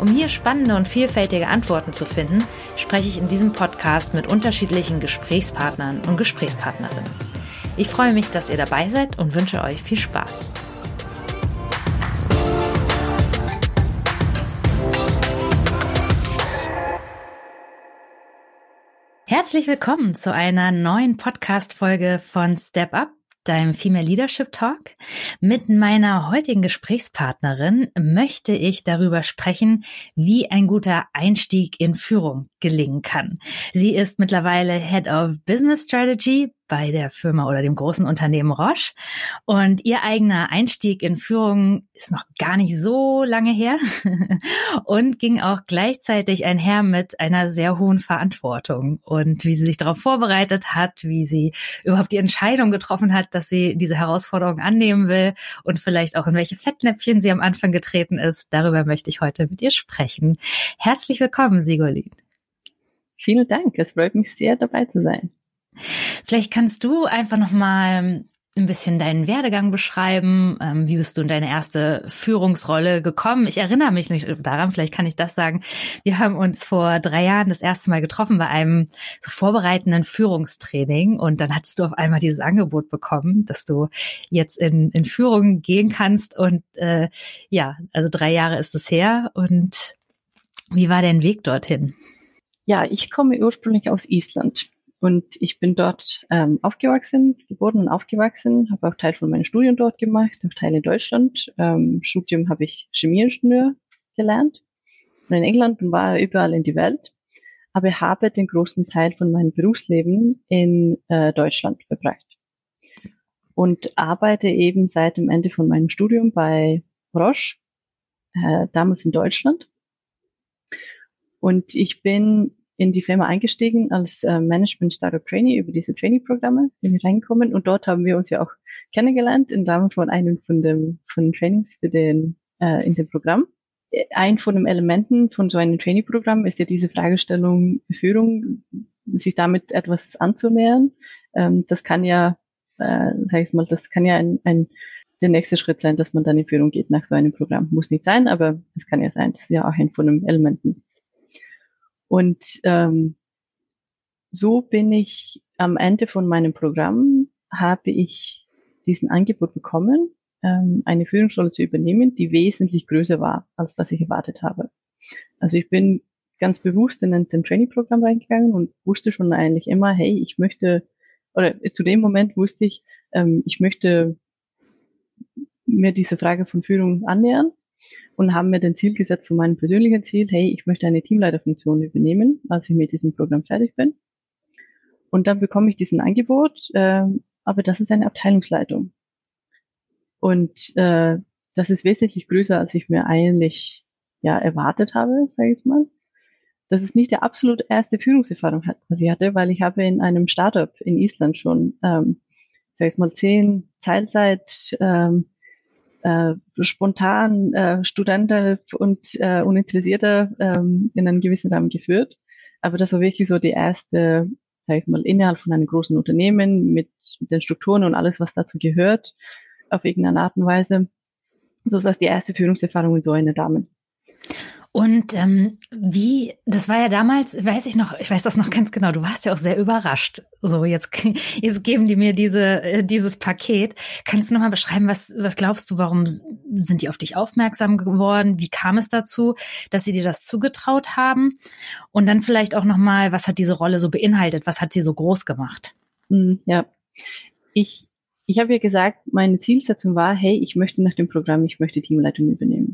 Um hier spannende und vielfältige Antworten zu finden, spreche ich in diesem Podcast mit unterschiedlichen Gesprächspartnern und Gesprächspartnerinnen. Ich freue mich, dass ihr dabei seid und wünsche euch viel Spaß. Herzlich willkommen zu einer neuen Podcast-Folge von Step Up deinem Female Leadership Talk. Mit meiner heutigen Gesprächspartnerin möchte ich darüber sprechen, wie ein guter Einstieg in Führung gelingen kann. Sie ist mittlerweile Head of Business Strategy bei der Firma oder dem großen Unternehmen Roche. Und ihr eigener Einstieg in Führung ist noch gar nicht so lange her und ging auch gleichzeitig einher mit einer sehr hohen Verantwortung. Und wie sie sich darauf vorbereitet hat, wie sie überhaupt die Entscheidung getroffen hat, dass sie diese Herausforderung annehmen will und vielleicht auch in welche Fettnäpfchen sie am Anfang getreten ist, darüber möchte ich heute mit ihr sprechen. Herzlich willkommen, Sigolin. Vielen Dank. Es freut mich sehr, dabei zu sein. Vielleicht kannst du einfach noch mal ein bisschen deinen Werdegang beschreiben. Ähm, wie bist du in deine erste Führungsrolle gekommen? Ich erinnere mich nicht daran, vielleicht kann ich das sagen. Wir haben uns vor drei Jahren das erste Mal getroffen bei einem so vorbereitenden Führungstraining und dann hattest du auf einmal dieses Angebot bekommen, dass du jetzt in, in Führung gehen kannst und äh, ja, also drei Jahre ist es her und wie war dein Weg dorthin? Ja, ich komme ursprünglich aus Island. Und ich bin dort ähm, aufgewachsen, geboren und aufgewachsen, habe auch Teil von meinen Studien dort gemacht, auch Teil in Deutschland. Ähm, Studium habe ich Chemieingenieur gelernt und in England und war überall in die Welt. Aber habe den großen Teil von meinem Berufsleben in äh, Deutschland verbracht. Und arbeite eben seit dem Ende von meinem Studium bei Roche, äh, damals in Deutschland. Und ich bin in die Firma eingestiegen als äh, Management Startup Trainee über diese Trainee-Programme, bin ich reingekommen und dort haben wir uns ja auch kennengelernt im Rahmen von einem von dem von den Trainings für den äh, in dem Programm. Ein von den Elementen von so einem Trainee-Programm ist ja diese Fragestellung Führung, sich damit etwas anzunähern. Ähm, das kann ja, äh, sag ich mal, das kann ja ein, ein der nächste Schritt sein, dass man dann in Führung geht nach so einem Programm. Muss nicht sein, aber es kann ja sein. Das ist ja auch ein von den Elementen. Und ähm, so bin ich am Ende von meinem Programm, habe ich diesen Angebot bekommen, ähm, eine Führungsrolle zu übernehmen, die wesentlich größer war, als was ich erwartet habe. Also ich bin ganz bewusst in ein, ein Training-Programm reingegangen und wusste schon eigentlich immer, hey, ich möchte, oder zu dem Moment wusste ich, ähm, ich möchte mir diese Frage von Führung annähern und haben mir den Ziel gesetzt, zu meinem persönlichen Ziel, hey, ich möchte eine Teamleiterfunktion übernehmen, als ich mit diesem Programm fertig bin. Und dann bekomme ich diesen Angebot, äh, aber das ist eine Abteilungsleitung. Und äh, das ist wesentlich größer, als ich mir eigentlich ja erwartet habe, sage ich mal. Das ist nicht der absolut erste Führungserfahrung, was ich hatte, weil ich habe in einem Startup in Island schon, ähm, sage ich mal, zehn Teilzeit ähm, äh, spontan äh, Studenten und äh, Uninteressierte ähm, in einen gewissen Rahmen geführt. Aber das war wirklich so die erste, sag ich mal, innerhalb von einem großen Unternehmen mit den Strukturen und alles, was dazu gehört, auf irgendeine Art und Weise. Das war die erste Führungserfahrung in so einem Rahmen. Und ähm, wie, das war ja damals, weiß ich noch, ich weiß das noch ganz genau, du warst ja auch sehr überrascht. So, jetzt, jetzt geben die mir diese, äh, dieses Paket. Kannst du nochmal beschreiben, was, was glaubst du, warum sind die auf dich aufmerksam geworden? Wie kam es dazu, dass sie dir das zugetraut haben? Und dann vielleicht auch nochmal, was hat diese Rolle so beinhaltet? Was hat sie so groß gemacht? Hm, ja, ich, ich habe ja gesagt, meine Zielsetzung war, hey, ich möchte nach dem Programm, ich möchte Teamleitung übernehmen.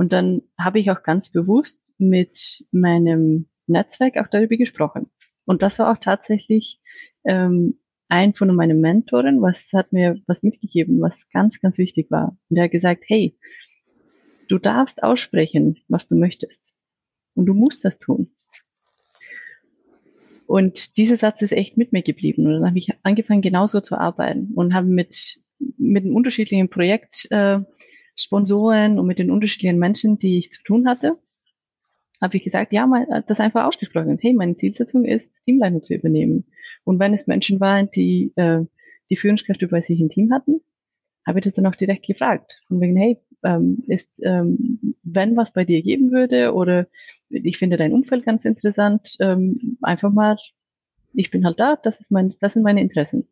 Und dann habe ich auch ganz bewusst mit meinem Netzwerk auch darüber gesprochen. Und das war auch tatsächlich ähm, ein von meinen Mentoren, was hat mir was mitgegeben, was ganz, ganz wichtig war. Und er hat gesagt, hey, du darfst aussprechen, was du möchtest. und du musst das tun. Und dieser Satz ist echt mit mir geblieben. Und dann habe ich angefangen, genauso zu arbeiten und habe mit, mit den unterschiedlichen Projektsponsoren äh, und mit den unterschiedlichen Menschen, die ich zu tun hatte, habe ich gesagt, ja, mal das einfach ausgesprochen. Hey, meine Zielsetzung ist, Teamleitung zu übernehmen. Und wenn es Menschen waren, die äh, die Führungskräfte bei sich im Team hatten, habe ich das dann auch direkt gefragt. Von wegen, hey, ähm, ist, ähm, wenn was bei dir geben würde oder ich finde dein Umfeld ganz interessant, ähm, einfach mal, ich bin halt da, das ist mein, das sind meine Interessen.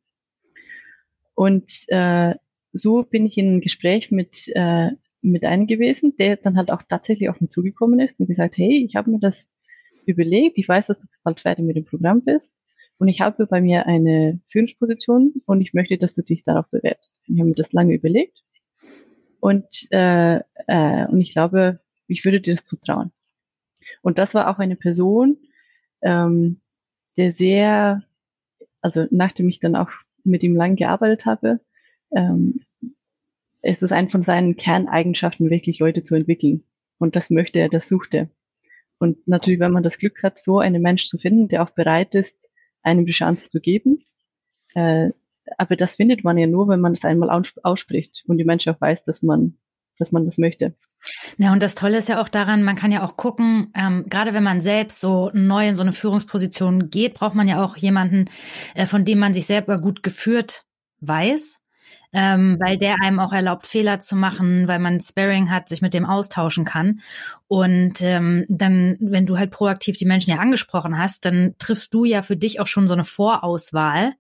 Und äh, so bin ich in ein Gespräch mit äh, mit einem gewesen, der dann halt auch tatsächlich auf mich zugekommen ist und gesagt, hey, ich habe mir das überlegt, ich weiß, dass du bald fertig mit dem Programm bist und ich habe bei mir eine Führungsposition und ich möchte, dass du dich darauf bewerbst. Ich habe mir das lange überlegt und, äh, äh, und ich glaube, ich würde dir das zutrauen. Und das war auch eine Person, ähm, der sehr, also nachdem ich dann auch mit ihm lang gearbeitet habe, ähm, ist es ein von seinen Kerneigenschaften, wirklich Leute zu entwickeln. Und das möchte er, das sucht er. Und natürlich, wenn man das Glück hat, so einen Mensch zu finden, der auch bereit ist, einem die Chance zu geben. Äh, aber das findet man ja nur, wenn man es einmal ausspricht und die Menschen auch weiß, dass man, dass man das möchte. Ja, und das Tolle ist ja auch daran, man kann ja auch gucken, ähm, gerade wenn man selbst so neu in so eine Führungsposition geht, braucht man ja auch jemanden, äh, von dem man sich selber gut geführt weiß ähm, weil der einem auch erlaubt, Fehler zu machen, weil man Sparring hat, sich mit dem austauschen kann. Und ähm, dann, wenn du halt proaktiv die Menschen ja angesprochen hast, dann triffst du ja für dich auch schon so eine Vorauswahl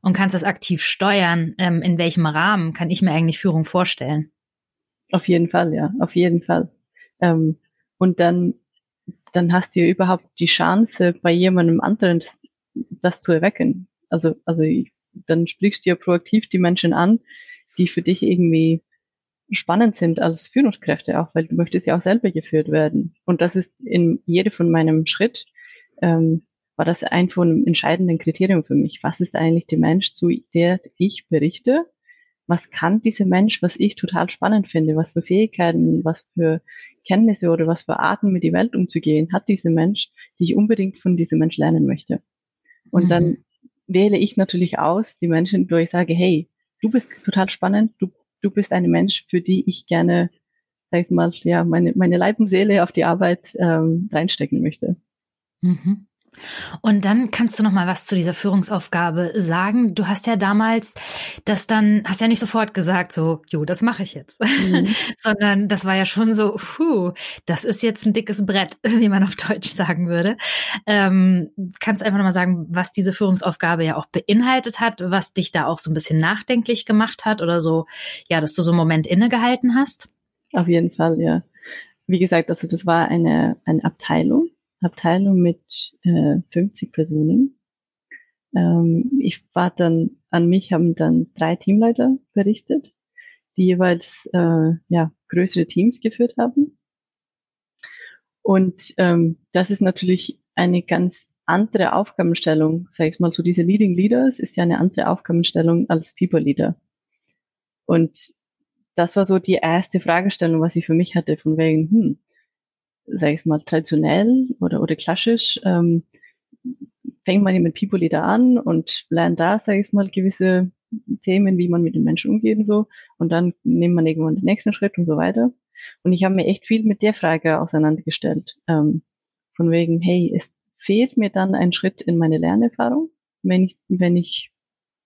und kannst das aktiv steuern. Ähm, in welchem Rahmen kann ich mir eigentlich Führung vorstellen? Auf jeden Fall, ja, auf jeden Fall. Ähm, und dann, dann hast du überhaupt die Chance, bei jemandem anderen das zu erwecken. Also, also ich dann sprichst du ja proaktiv die Menschen an, die für dich irgendwie spannend sind als Führungskräfte auch, weil du möchtest ja auch selber geführt werden. Und das ist in jedem von meinem Schritt, ähm, war das ein von entscheidenden Kriterien für mich. Was ist eigentlich der Mensch, zu der ich berichte? Was kann dieser Mensch, was ich total spannend finde? Was für Fähigkeiten, was für Kenntnisse oder was für Arten mit die Welt umzugehen hat dieser Mensch, die ich unbedingt von diesem Mensch lernen möchte? Und mhm. dann wähle ich natürlich aus die Menschen, wo ich sage, hey, du bist total spannend, du, du bist ein Mensch, für die ich gerne, sag ich mal, ja, meine, meine Leib und Seele auf die Arbeit ähm, reinstecken möchte. Mhm. Und dann kannst du noch mal was zu dieser Führungsaufgabe sagen. Du hast ja damals das dann, hast ja nicht sofort gesagt, so, jo, das mache ich jetzt, mhm. sondern das war ja schon so, puh, das ist jetzt ein dickes Brett, wie man auf Deutsch sagen würde. Ähm, kannst du einfach noch mal sagen, was diese Führungsaufgabe ja auch beinhaltet hat, was dich da auch so ein bisschen nachdenklich gemacht hat oder so, ja, dass du so einen Moment innegehalten hast? Auf jeden Fall, ja. Wie gesagt, also das war eine, eine Abteilung Abteilung mit äh, 50 Personen. Ähm, ich war dann, an mich haben dann drei Teamleiter berichtet, die jeweils äh, ja, größere Teams geführt haben. Und ähm, das ist natürlich eine ganz andere Aufgabenstellung, sage ich mal, so diese Leading Leaders ist ja eine andere Aufgabenstellung als People Leader. Und das war so die erste Fragestellung, was ich für mich hatte, von wegen, hm, sag ich mal, traditionell oder, oder klassisch, ähm, fängt man mit People Leader an und lernt da, sag ich mal, gewisse Themen, wie man mit den Menschen umgeht und so. Und dann nimmt man irgendwann den nächsten Schritt und so weiter. Und ich habe mir echt viel mit der Frage auseinandergestellt. Ähm, von wegen, hey, es fehlt mir dann ein Schritt in meine Lernerfahrung, wenn ich, wenn ich,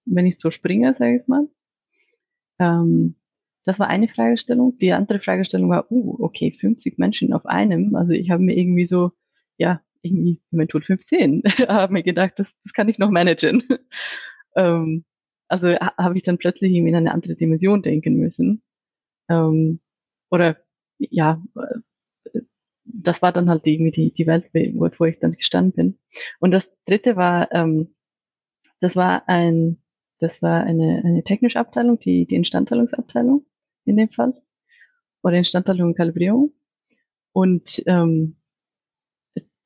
wenn ich so springe, sage ich mal. Ähm, das war eine Fragestellung. Die andere Fragestellung war, uh, okay, 50 Menschen auf einem. Also ich habe mir irgendwie so, ja, irgendwie, wenn tut 15, habe mir gedacht, das, das kann ich noch managen. ähm, also habe ich dann plötzlich irgendwie in eine andere Dimension denken müssen. Ähm, oder ja, das war dann halt irgendwie die, die Welt, wovor ich dann gestanden bin. Und das dritte war, ähm, das war ein, das war eine, eine technische Abteilung, die, die Instandhaltungsabteilung in dem Fall. Oder Instandhaltung und Kalibrierung. Und ähm,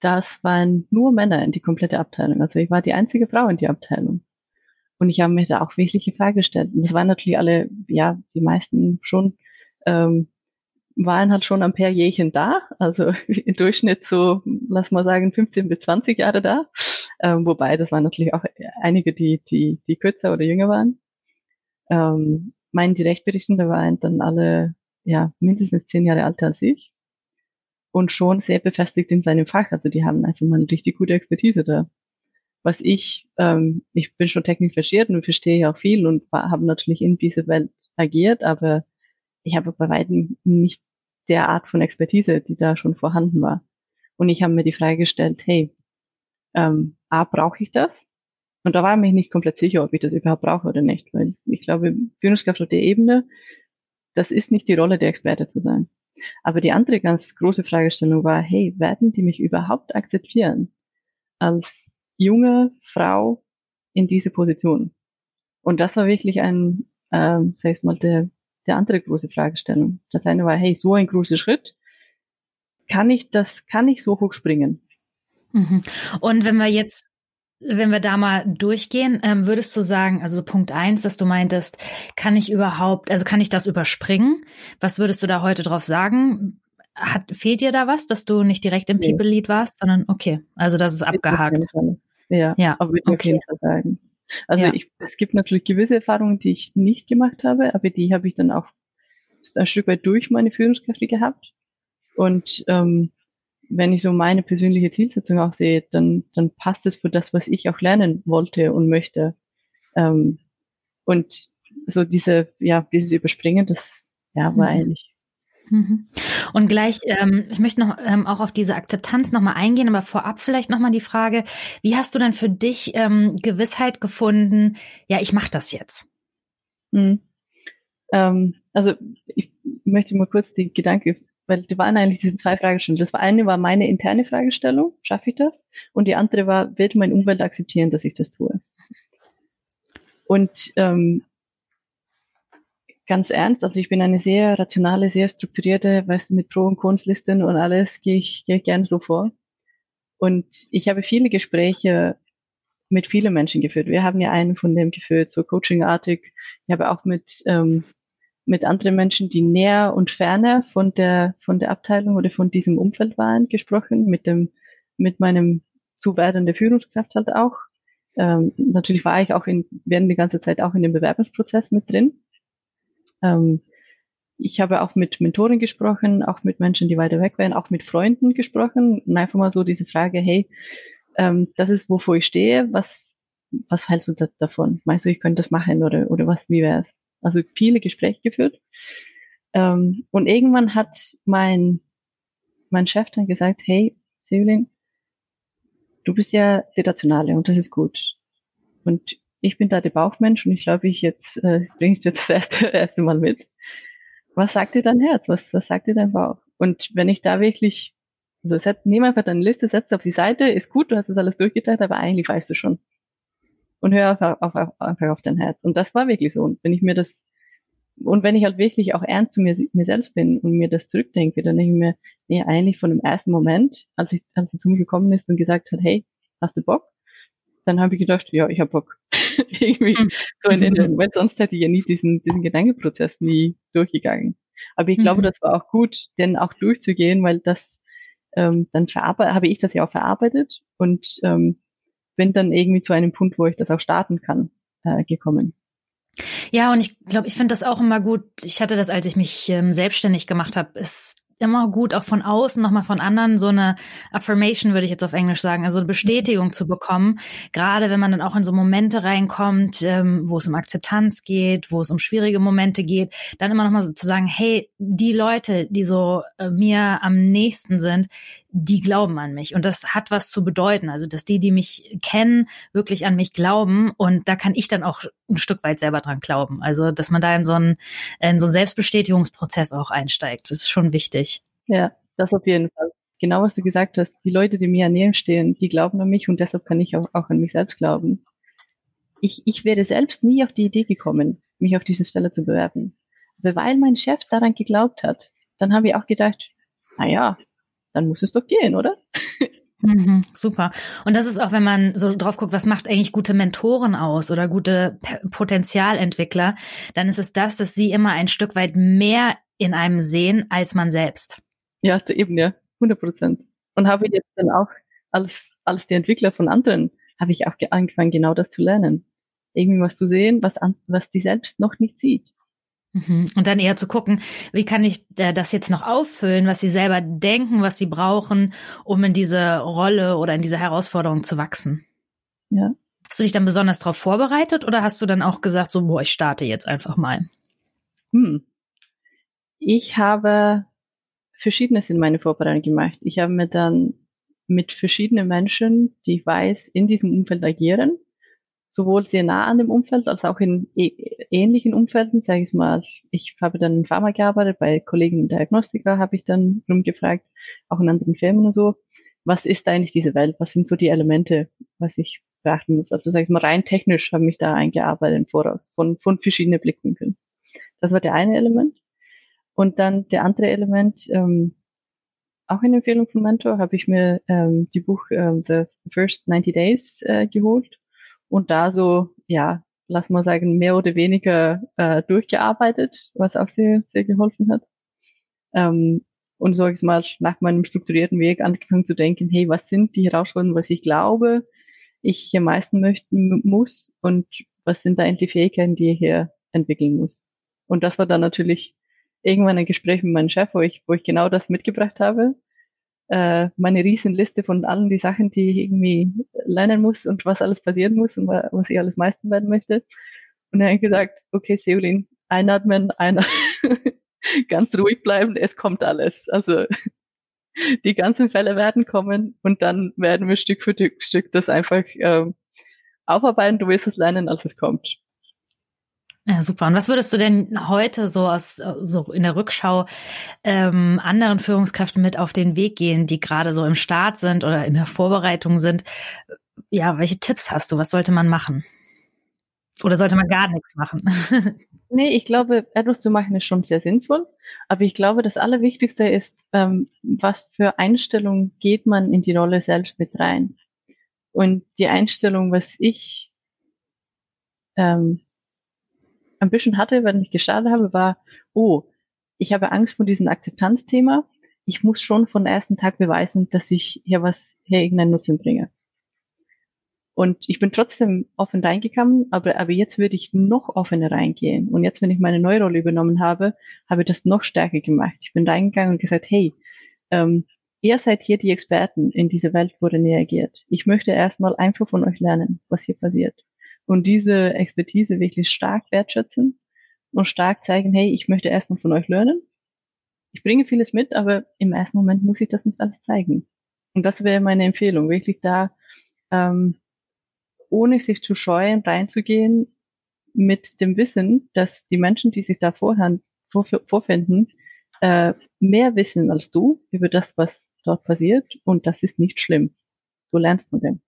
das waren nur Männer in die komplette Abteilung. Also ich war die einzige Frau in die Abteilung. Und ich habe mir da auch wirkliche Fragen gestellt. Und das waren natürlich alle, ja, die meisten schon ähm, waren halt schon ein paar Jährchen da, also im Durchschnitt so, lass mal sagen, 15 bis 20 Jahre da, ähm, wobei das waren natürlich auch einige, die, die, die kürzer oder jünger waren. Ähm, meine Direktberichtende waren dann alle, ja, mindestens zehn Jahre älter als ich und schon sehr befestigt in seinem Fach, also die haben einfach mal eine richtig gute Expertise da. Was ich, ähm, ich bin schon technisch versiert und verstehe ja auch viel und habe natürlich in dieser Welt agiert, aber ich habe bei weitem nicht der Art von Expertise, die da schon vorhanden war. Und ich habe mir die Frage gestellt, hey, ähm, A, brauche ich das? Und da war ich mich nicht komplett sicher, ob ich das überhaupt brauche oder nicht, weil ich glaube, Führungskraft auf der Ebene, das ist nicht die Rolle der Experte zu sein. Aber die andere ganz große Fragestellung war, hey, werden die mich überhaupt akzeptieren als junge Frau in diese Position? Und das war wirklich ein, ähm, sag ich mal, der der andere große Fragestellung. Das eine war, hey, so ein großer Schritt, kann ich das, kann ich so hoch springen? Mhm. Und wenn wir jetzt wenn wir da mal durchgehen, ähm, würdest du sagen, also Punkt eins, dass du meintest, kann ich überhaupt, also kann ich das überspringen? Was würdest du da heute drauf sagen? Hat, fehlt dir da was, dass du nicht direkt im nee. People Lead warst, sondern okay, also das ist abgehakt. Ja, ja, aber würde ich okay. auf jeden Fall sagen. Also ja. ich, es gibt natürlich gewisse Erfahrungen, die ich nicht gemacht habe, aber die habe ich dann auch ein Stück weit durch meine Führungskräfte gehabt. Und ähm, wenn ich so meine persönliche Zielsetzung auch sehe, dann, dann passt es für das, was ich auch lernen wollte und möchte. Ähm, und so diese, ja, dieses Überspringen, das ja, war mhm. eigentlich Mhm. Und gleich, ähm, ich möchte noch ähm, auch auf diese Akzeptanz nochmal eingehen, aber vorab vielleicht nochmal die Frage, wie hast du dann für dich ähm, Gewissheit gefunden, ja, ich mache das jetzt? Mhm. Ähm, also ich möchte mal kurz die Gedanke, weil die waren eigentlich diese zwei Fragestellungen. Das eine war meine interne Fragestellung, schaffe ich das? Und die andere war, wird mein Umwelt akzeptieren, dass ich das tue? Und ähm, ganz ernst. Also ich bin eine sehr rationale, sehr strukturierte, weißt du, mit Pro- und Cons-Listen und alles gehe ich, gehe ich gerne so vor. Und ich habe viele Gespräche mit vielen Menschen geführt. Wir haben ja einen von dem geführt, so coachingartig. Ich habe auch mit, ähm, mit anderen Menschen, die näher und ferner von der, von der Abteilung oder von diesem Umfeld waren, gesprochen, mit dem, mit meinem zu werdenden Führungskraft halt auch. Ähm, natürlich war ich auch in, während die ganze Zeit auch in dem Bewerbungsprozess mit drin. Ähm, ich habe auch mit Mentoren gesprochen, auch mit Menschen, die weiter weg wären, auch mit Freunden gesprochen und einfach mal so diese Frage, hey, ähm, das ist, wovor ich stehe, was, was hältst du da, davon? Meinst du, ich könnte das machen oder, oder was, wie wäre es? Also viele Gespräche geführt. Ähm, und irgendwann hat mein, mein Chef dann gesagt, hey, Sevelin, du bist ja der Rationale und das ist gut. Und ich bin da der Bauchmensch und ich glaube, ich jetzt äh, bringe ich jetzt das erste, erste Mal mit. Was sagt dir dein Herz? Was, was sagt dir dein Bauch? Und wenn ich da wirklich, also set, nimm einfach deine Liste, setz auf die Seite, ist gut, du hast das alles durchgeteilt, aber eigentlich weißt du schon. Und hör einfach auf, auf, einfach auf dein Herz. Und das war wirklich so. Und wenn ich mir das, und wenn ich halt wirklich auch ernst zu mir, mir selbst bin und mir das zurückdenke, dann denke ich mir, nee, eigentlich von dem ersten Moment, als ich, als sie zu mir gekommen ist und gesagt hat, hey, hast du Bock? Dann habe ich gedacht, ja, ich habe Bock. irgendwie hm. so in den, weil sonst hätte ich ja nie diesen, diesen Gedankenprozess nie durchgegangen. Aber ich glaube, mhm. das war auch gut, denn auch durchzugehen, weil das ähm, dann verarbeitet, habe ich das ja auch verarbeitet und ähm, bin dann irgendwie zu einem Punkt, wo ich das auch starten kann, äh, gekommen. Ja, und ich glaube, ich finde das auch immer gut. Ich hatte das, als ich mich ähm, selbstständig gemacht habe, ist immer gut, auch von außen, nochmal von anderen, so eine Affirmation würde ich jetzt auf Englisch sagen, also eine Bestätigung zu bekommen. Gerade wenn man dann auch in so Momente reinkommt, ähm, wo es um Akzeptanz geht, wo es um schwierige Momente geht, dann immer nochmal so zu sagen, hey, die Leute, die so äh, mir am nächsten sind, die glauben an mich. Und das hat was zu bedeuten. Also, dass die, die mich kennen, wirklich an mich glauben. Und da kann ich dann auch ein Stück weit selber dran glauben. Also, dass man da in so einen, in so einen Selbstbestätigungsprozess auch einsteigt. Das ist schon wichtig. Ja, das auf jeden Fall. Genau, was du gesagt hast. Die Leute, die mir näher stehen, die glauben an mich und deshalb kann ich auch, auch an mich selbst glauben. Ich, ich wäre selbst nie auf die Idee gekommen, mich auf diese Stelle zu bewerben. Aber weil mein Chef daran geglaubt hat, dann habe ich auch gedacht, na ja, dann muss es doch gehen, oder? Mhm, super. Und das ist auch, wenn man so drauf guckt, was macht eigentlich gute Mentoren aus oder gute Potenzialentwickler, dann ist es das, dass sie immer ein Stück weit mehr in einem sehen als man selbst. Ja, eben, ja, 100 Prozent. Und habe jetzt dann auch als, als der Entwickler von anderen, habe ich auch angefangen, genau das zu lernen. Irgendwie was zu sehen, was, an, was die selbst noch nicht sieht. Mhm. Und dann eher zu gucken, wie kann ich äh, das jetzt noch auffüllen, was sie selber denken, was sie brauchen, um in diese Rolle oder in diese Herausforderung zu wachsen. Ja. Hast du dich dann besonders darauf vorbereitet oder hast du dann auch gesagt, so, boah, ich starte jetzt einfach mal? Hm. Ich habe Verschiedenes in meine Vorbereitung gemacht. Ich habe mir dann mit verschiedenen Menschen, die ich weiß, in diesem Umfeld agieren, sowohl sehr nah an dem Umfeld als auch in ähnlichen Umfelden, sage ich mal. Ich habe dann in Pharma gearbeitet, bei Kollegen in Diagnostika habe ich dann rumgefragt, auch in anderen Firmen und so. Was ist eigentlich diese Welt? Was sind so die Elemente, was ich beachten muss? Also sage ich mal, rein technisch habe ich da eingearbeitet im Voraus, von, von verschiedenen Blickwinkeln. Das war der eine Element. Und dann der andere Element, ähm, auch in Empfehlung von Mentor, habe ich mir ähm, die Buch ähm, The First 90 Days äh, geholt und da so, ja, lass mal sagen, mehr oder weniger äh, durchgearbeitet, was auch sehr, sehr geholfen hat. Ähm, und so ich mal nach meinem strukturierten Weg angefangen zu denken, hey, was sind die Herausforderungen, was ich glaube, ich hier meisten möchten muss und was sind da eigentlich Fähigkeiten, die ich hier entwickeln muss. Und das war dann natürlich irgendwann ein Gespräch mit meinem Chef, wo ich, wo ich genau das mitgebracht habe. Äh, meine Riesenliste von allen die Sachen, die ich irgendwie lernen muss und was alles passieren muss und was ich alles meistern werden möchte. Und er hat gesagt, okay, Seolin, einatmen, einer ganz ruhig bleiben, es kommt alles. Also die ganzen Fälle werden kommen und dann werden wir Stück für Stück das einfach äh, aufarbeiten. Du wirst es lernen, als es kommt. Ja, super. Und was würdest du denn heute so aus so in der Rückschau ähm, anderen Führungskräften mit auf den Weg gehen, die gerade so im Start sind oder in der Vorbereitung sind? Ja, welche Tipps hast du? Was sollte man machen? Oder sollte man gar nichts machen? nee, ich glaube, etwas zu machen ist schon sehr sinnvoll. Aber ich glaube, das Allerwichtigste ist, ähm, was für Einstellung geht man in die Rolle selbst mit rein? Und die Einstellung, was ich ähm, ein bisschen hatte, wenn ich gestartet habe, war, oh, ich habe Angst vor diesem Akzeptanzthema. Ich muss schon von ersten Tag beweisen, dass ich hier was, hier irgendeinen Nutzen bringe. Und ich bin trotzdem offen reingekommen, aber, aber jetzt würde ich noch offener reingehen. Und jetzt, wenn ich meine neue Rolle übernommen habe, habe ich das noch stärker gemacht. Ich bin reingegangen und gesagt, hey, ähm, ihr seid hier die Experten in dieser Welt, wo reagiert. Ich möchte erstmal einfach von euch lernen, was hier passiert und diese Expertise wirklich stark wertschätzen und stark zeigen, hey, ich möchte erstmal von euch lernen. Ich bringe vieles mit, aber im ersten Moment muss ich das nicht alles zeigen. Und das wäre meine Empfehlung, wirklich da, ähm, ohne sich zu scheuen, reinzugehen mit dem Wissen, dass die Menschen, die sich da vorhand, vor, vorfinden, äh, mehr wissen als du über das, was dort passiert. Und das ist nicht schlimm. So lernst du denn.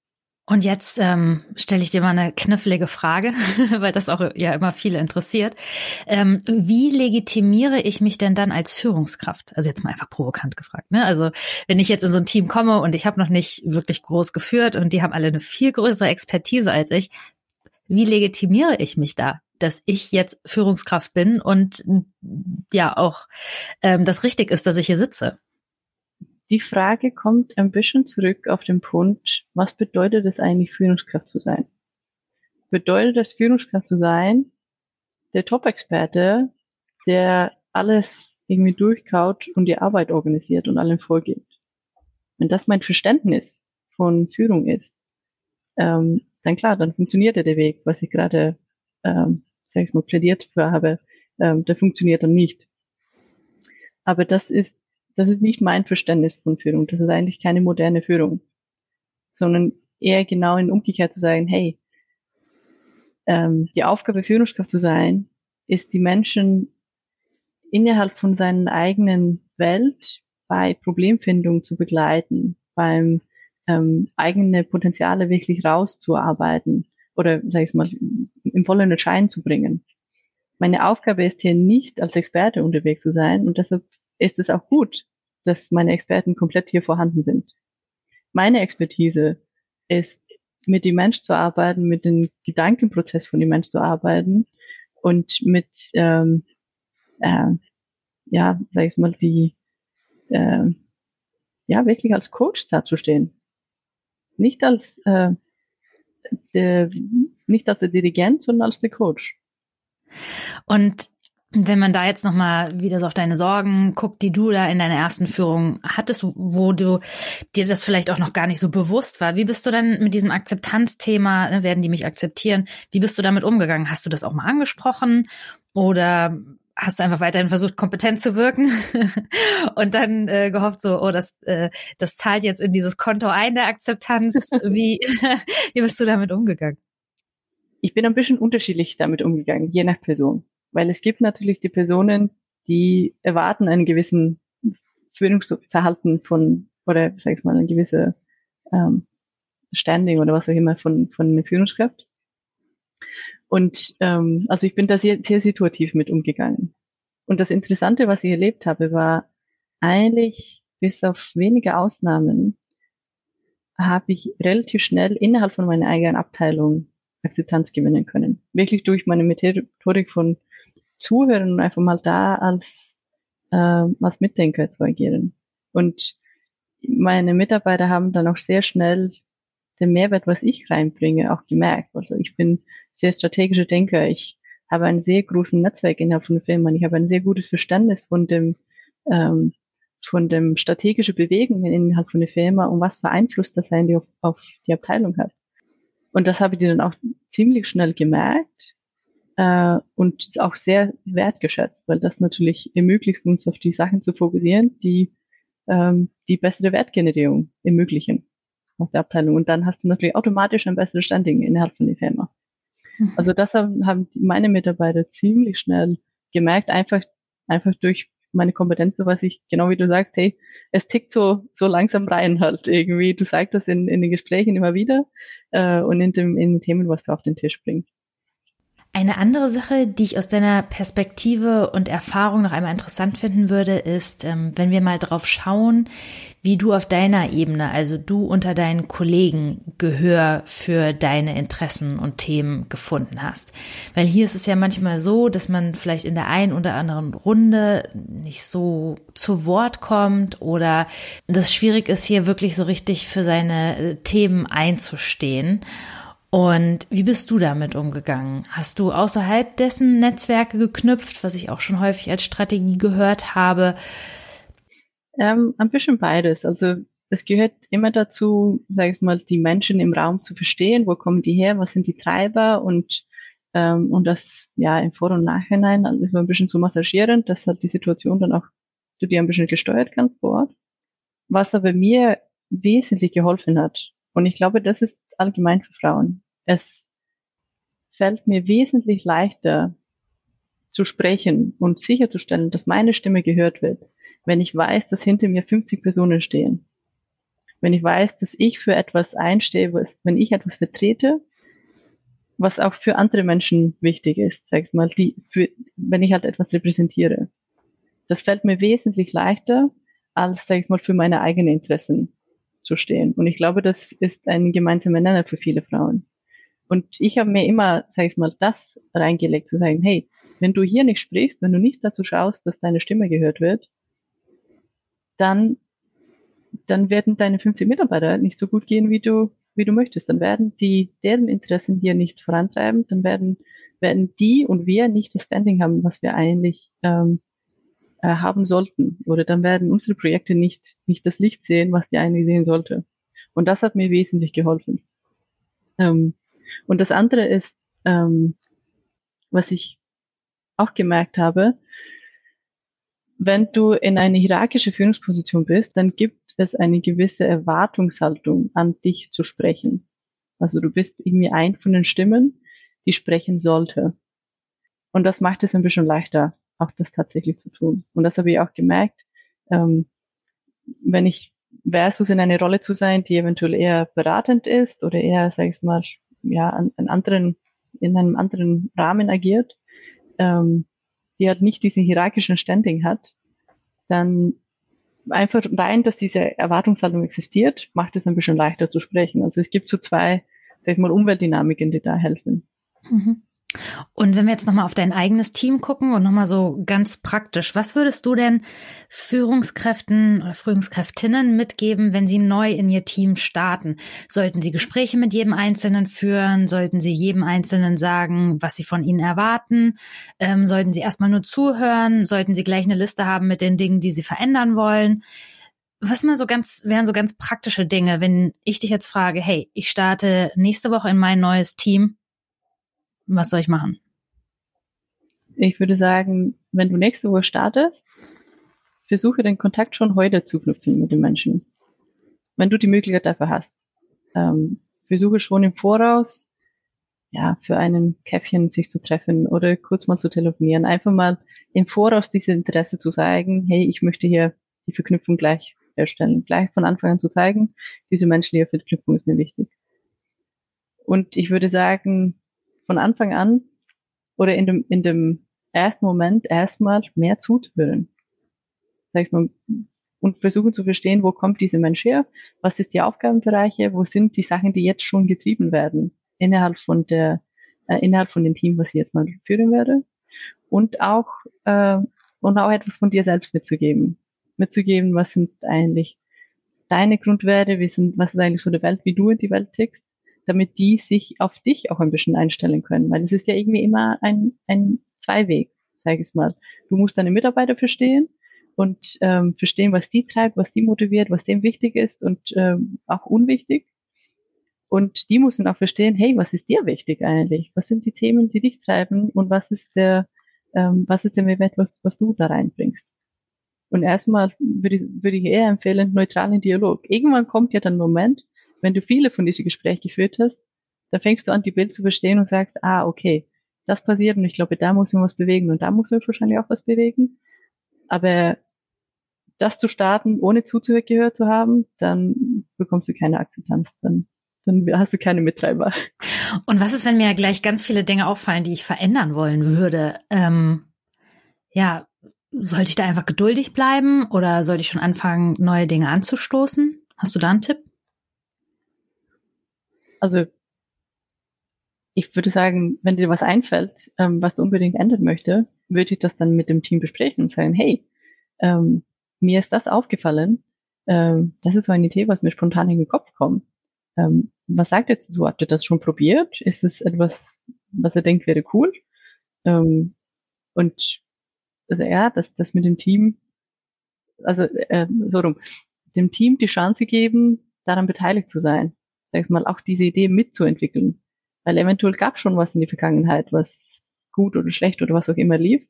Und jetzt ähm, stelle ich dir mal eine knifflige Frage, weil das auch ja immer viele interessiert. Ähm, wie legitimiere ich mich denn dann als Führungskraft? Also jetzt mal einfach provokant gefragt. Ne? Also wenn ich jetzt in so ein Team komme und ich habe noch nicht wirklich groß geführt und die haben alle eine viel größere Expertise als ich, wie legitimiere ich mich da? dass ich jetzt Führungskraft bin und ja auch ähm, das richtig ist, dass ich hier sitze. Die Frage kommt ein bisschen zurück auf den Punkt, was bedeutet es eigentlich, Führungskraft zu sein? Bedeutet es, Führungskraft zu sein, der Top-Experte, der alles irgendwie durchkaut und die Arbeit organisiert und allen vorgeht? Wenn das mein Verständnis von Führung ist, ähm, dann klar, dann funktioniert ja der Weg, was ich gerade, ähm, sag ich mal, plädiert für habe, ähm, der funktioniert dann nicht. Aber das ist das ist nicht mein Verständnis von Führung. Das ist eigentlich keine moderne Führung, sondern eher genau in Umgekehrt zu sagen, hey, ähm, die Aufgabe Führungskraft zu sein, ist die Menschen innerhalb von seinen eigenen Welt bei Problemfindung zu begleiten, beim ähm, eigene Potenziale wirklich rauszuarbeiten oder, sag ich mal, im vollen Schein zu bringen. Meine Aufgabe ist hier nicht als Experte unterwegs zu sein und deshalb ist es auch gut, dass meine Experten komplett hier vorhanden sind. Meine Expertise ist, mit dem Mensch zu arbeiten, mit dem Gedankenprozess von dem Mensch zu arbeiten und mit, ähm, äh, ja, sag ich mal, die, äh, ja, wirklich als Coach dazustehen. Nicht als, äh, der, nicht als der Dirigent, sondern als der Coach. Und wenn man da jetzt nochmal wieder so auf deine Sorgen guckt, die du da in deiner ersten Führung hattest, wo du dir das vielleicht auch noch gar nicht so bewusst war, wie bist du dann mit diesem Akzeptanzthema, ne, werden die mich akzeptieren, wie bist du damit umgegangen? Hast du das auch mal angesprochen oder hast du einfach weiterhin versucht, kompetent zu wirken und dann äh, gehofft so, oh, das, äh, das zahlt jetzt in dieses Konto ein, der Akzeptanz. Wie, wie bist du damit umgegangen? Ich bin ein bisschen unterschiedlich damit umgegangen, je nach Person. Weil es gibt natürlich die Personen, die erwarten einen gewissen Führungsverhalten von, oder sag ich mal, ein gewisser ähm, Standing oder was auch immer von, von einer Führungskraft. Und ähm, also ich bin da sehr, sehr situativ mit umgegangen. Und das Interessante, was ich erlebt habe, war eigentlich bis auf wenige Ausnahmen habe ich relativ schnell innerhalb von meiner eigenen Abteilung Akzeptanz gewinnen können. Wirklich durch meine Methodik von Zuhören und einfach mal da als, äh, als Mitdenker zu agieren. Und meine Mitarbeiter haben dann auch sehr schnell den Mehrwert, was ich reinbringe, auch gemerkt. Also ich bin sehr strategischer Denker. Ich habe ein sehr großes Netzwerk innerhalb von der Firma. Ich habe ein sehr gutes Verständnis von dem, ähm, von dem strategischen Bewegungen innerhalb von der Firma und was für Einfluss das eigentlich auf, auf die Abteilung hat. Und das habe ich dann auch ziemlich schnell gemerkt äh, und auch sehr wertgeschätzt, weil das natürlich ermöglicht uns auf die Sachen zu fokussieren, die ähm, die bessere Wertgenerierung ermöglichen aus der Abteilung. Und dann hast du natürlich automatisch ein besseres Standing innerhalb von der Firma. Mhm. Also das haben, haben meine Mitarbeiter ziemlich schnell gemerkt, einfach, einfach durch meine Kompetenz, so was ich, genau wie du sagst, hey, es tickt so, so langsam rein halt irgendwie. Du sagst das in, in den Gesprächen immer wieder äh, und in, dem, in den Themen, was du auf den Tisch bringst. Eine andere Sache, die ich aus deiner Perspektive und Erfahrung noch einmal interessant finden würde, ist, ähm, wenn wir mal drauf schauen, wie du auf deiner Ebene, also du unter deinen Kollegen Gehör für deine Interessen und Themen gefunden hast. Weil hier ist es ja manchmal so, dass man vielleicht in der einen oder anderen Runde nicht so zu Wort kommt oder das schwierig ist, hier wirklich so richtig für seine äh, Themen einzustehen. Und wie bist du damit umgegangen? Hast du außerhalb dessen Netzwerke geknüpft, was ich auch schon häufig als Strategie gehört habe? Ähm, ein bisschen beides. Also es gehört immer dazu, sage ich mal, die Menschen im Raum zu verstehen, wo kommen die her, was sind die Treiber und ähm, und das ja im Vor- und Nachhinein also ein bisschen zu massagieren, dass halt die Situation dann auch du dir ein bisschen gesteuert kannst vor Ort. Was aber mir wesentlich geholfen hat, und ich glaube, das ist allgemein für Frauen. Es fällt mir wesentlich leichter zu sprechen und sicherzustellen, dass meine Stimme gehört wird, wenn ich weiß, dass hinter mir 50 Personen stehen. Wenn ich weiß, dass ich für etwas einstehe, wenn ich etwas vertrete, was auch für andere Menschen wichtig ist, sag mal, die, für, wenn ich halt etwas repräsentiere. Das fällt mir wesentlich leichter, als, sag ich mal, für meine eigenen Interessen zu stehen. Und ich glaube, das ist ein gemeinsamer Nenner für viele Frauen. Und ich habe mir immer, sag ich mal, das reingelegt, zu sagen, hey, wenn du hier nicht sprichst, wenn du nicht dazu schaust, dass deine Stimme gehört wird, dann, dann werden deine 50 Mitarbeiter nicht so gut gehen, wie du, wie du möchtest. Dann werden die, deren Interessen hier nicht vorantreiben, dann werden, werden die und wir nicht das Standing haben, was wir eigentlich ähm, äh, haben sollten. Oder dann werden unsere Projekte nicht, nicht das Licht sehen, was die eine sehen sollte. Und das hat mir wesentlich geholfen. Ähm, und das andere ist, ähm, was ich auch gemerkt habe, wenn du in eine hierarchische Führungsposition bist, dann gibt es eine gewisse Erwartungshaltung, an dich zu sprechen. Also du bist irgendwie ein von den Stimmen, die sprechen sollte. Und das macht es ein bisschen leichter, auch das tatsächlich zu tun. Und das habe ich auch gemerkt, ähm, wenn ich versus in eine Rolle zu sein, die eventuell eher beratend ist oder eher, sag ich mal, ja, an, an anderen, in einem anderen Rahmen agiert, ähm, die halt nicht diesen hierarchischen Standing hat, dann einfach rein, dass diese Erwartungshaltung existiert, macht es ein bisschen leichter zu sprechen. Also es gibt so zwei, sag ich mal, Umweltdynamiken, die da helfen. Mhm. Und wenn wir jetzt nochmal auf dein eigenes Team gucken und nochmal so ganz praktisch, was würdest du denn Führungskräften oder Führungskräftinnen mitgeben, wenn sie neu in ihr Team starten? Sollten sie Gespräche mit jedem Einzelnen führen? Sollten sie jedem Einzelnen sagen, was sie von ihnen erwarten? Ähm, sollten sie erstmal nur zuhören? Sollten sie gleich eine Liste haben mit den Dingen, die sie verändern wollen? Was mal so ganz, wären so ganz praktische Dinge, wenn ich dich jetzt frage, hey, ich starte nächste Woche in mein neues Team. Was soll ich machen? Ich würde sagen, wenn du nächste Woche startest, versuche den Kontakt schon heute zu knüpfen mit den Menschen. Wenn du die Möglichkeit dafür hast. Ähm, versuche schon im Voraus, ja, für einen Käffchen sich zu treffen oder kurz mal zu telefonieren. Einfach mal im Voraus dieses Interesse zu zeigen, hey, ich möchte hier die Verknüpfung gleich herstellen. Gleich von Anfang an zu zeigen, diese menschliche Verknüpfung ist mir wichtig. Und ich würde sagen, von Anfang an oder in dem, in dem ersten Moment erstmal mehr zuzuhören. Sag ich mal, und versuchen zu verstehen, wo kommt dieser Mensch her, was ist die Aufgabenbereiche, wo sind die Sachen, die jetzt schon getrieben werden innerhalb von der äh, innerhalb von dem Team, was ich jetzt mal führen werde? Und auch äh, und auch etwas von dir selbst mitzugeben, mitzugeben, was sind eigentlich deine Grundwerte, wie sind, was ist eigentlich so die Welt, wie du in die Welt tickst, damit die sich auf dich auch ein bisschen einstellen können, weil es ist ja irgendwie immer ein, ein Zweiweg, sage ich mal. Du musst deine Mitarbeiter verstehen und ähm, verstehen, was die treibt, was die motiviert, was dem wichtig ist und ähm, auch unwichtig. Und die müssen auch verstehen, hey, was ist dir wichtig eigentlich? Was sind die Themen, die dich treiben und was ist der, ähm, was ist der Mehrwert, was, was du da reinbringst? Und erstmal würde ich, würde ich eher empfehlen, neutralen Dialog. Irgendwann kommt ja dann ein Moment, wenn du viele von diesen Gesprächen geführt hast, da fängst du an, die Bild zu verstehen und sagst, ah, okay, das passiert und ich glaube, da muss man was bewegen und da muss man wahrscheinlich auch was bewegen. Aber das zu starten, ohne zugehört zu haben, dann bekommst du keine Akzeptanz. Dann, dann hast du keine Mittreiber. Und was ist, wenn mir gleich ganz viele Dinge auffallen, die ich verändern wollen würde? Ähm, ja, sollte ich da einfach geduldig bleiben oder sollte ich schon anfangen, neue Dinge anzustoßen? Hast du da einen Tipp? Also ich würde sagen, wenn dir was einfällt, ähm, was du unbedingt ändern möchte, würde ich das dann mit dem Team besprechen und sagen, hey, ähm, mir ist das aufgefallen, ähm, das ist so eine Idee, was mir spontan in den Kopf kommt. Ähm, was sagt ihr dazu? Habt ihr das schon probiert? Ist es etwas, was ihr denkt wäre cool? Ähm, und also ja, das, das mit dem Team, also äh, so rum, dem Team die Chance geben, daran beteiligt zu sein. Sag ich mal, auch diese Idee mitzuentwickeln. Weil eventuell gab schon was in der Vergangenheit, was gut oder schlecht oder was auch immer lief.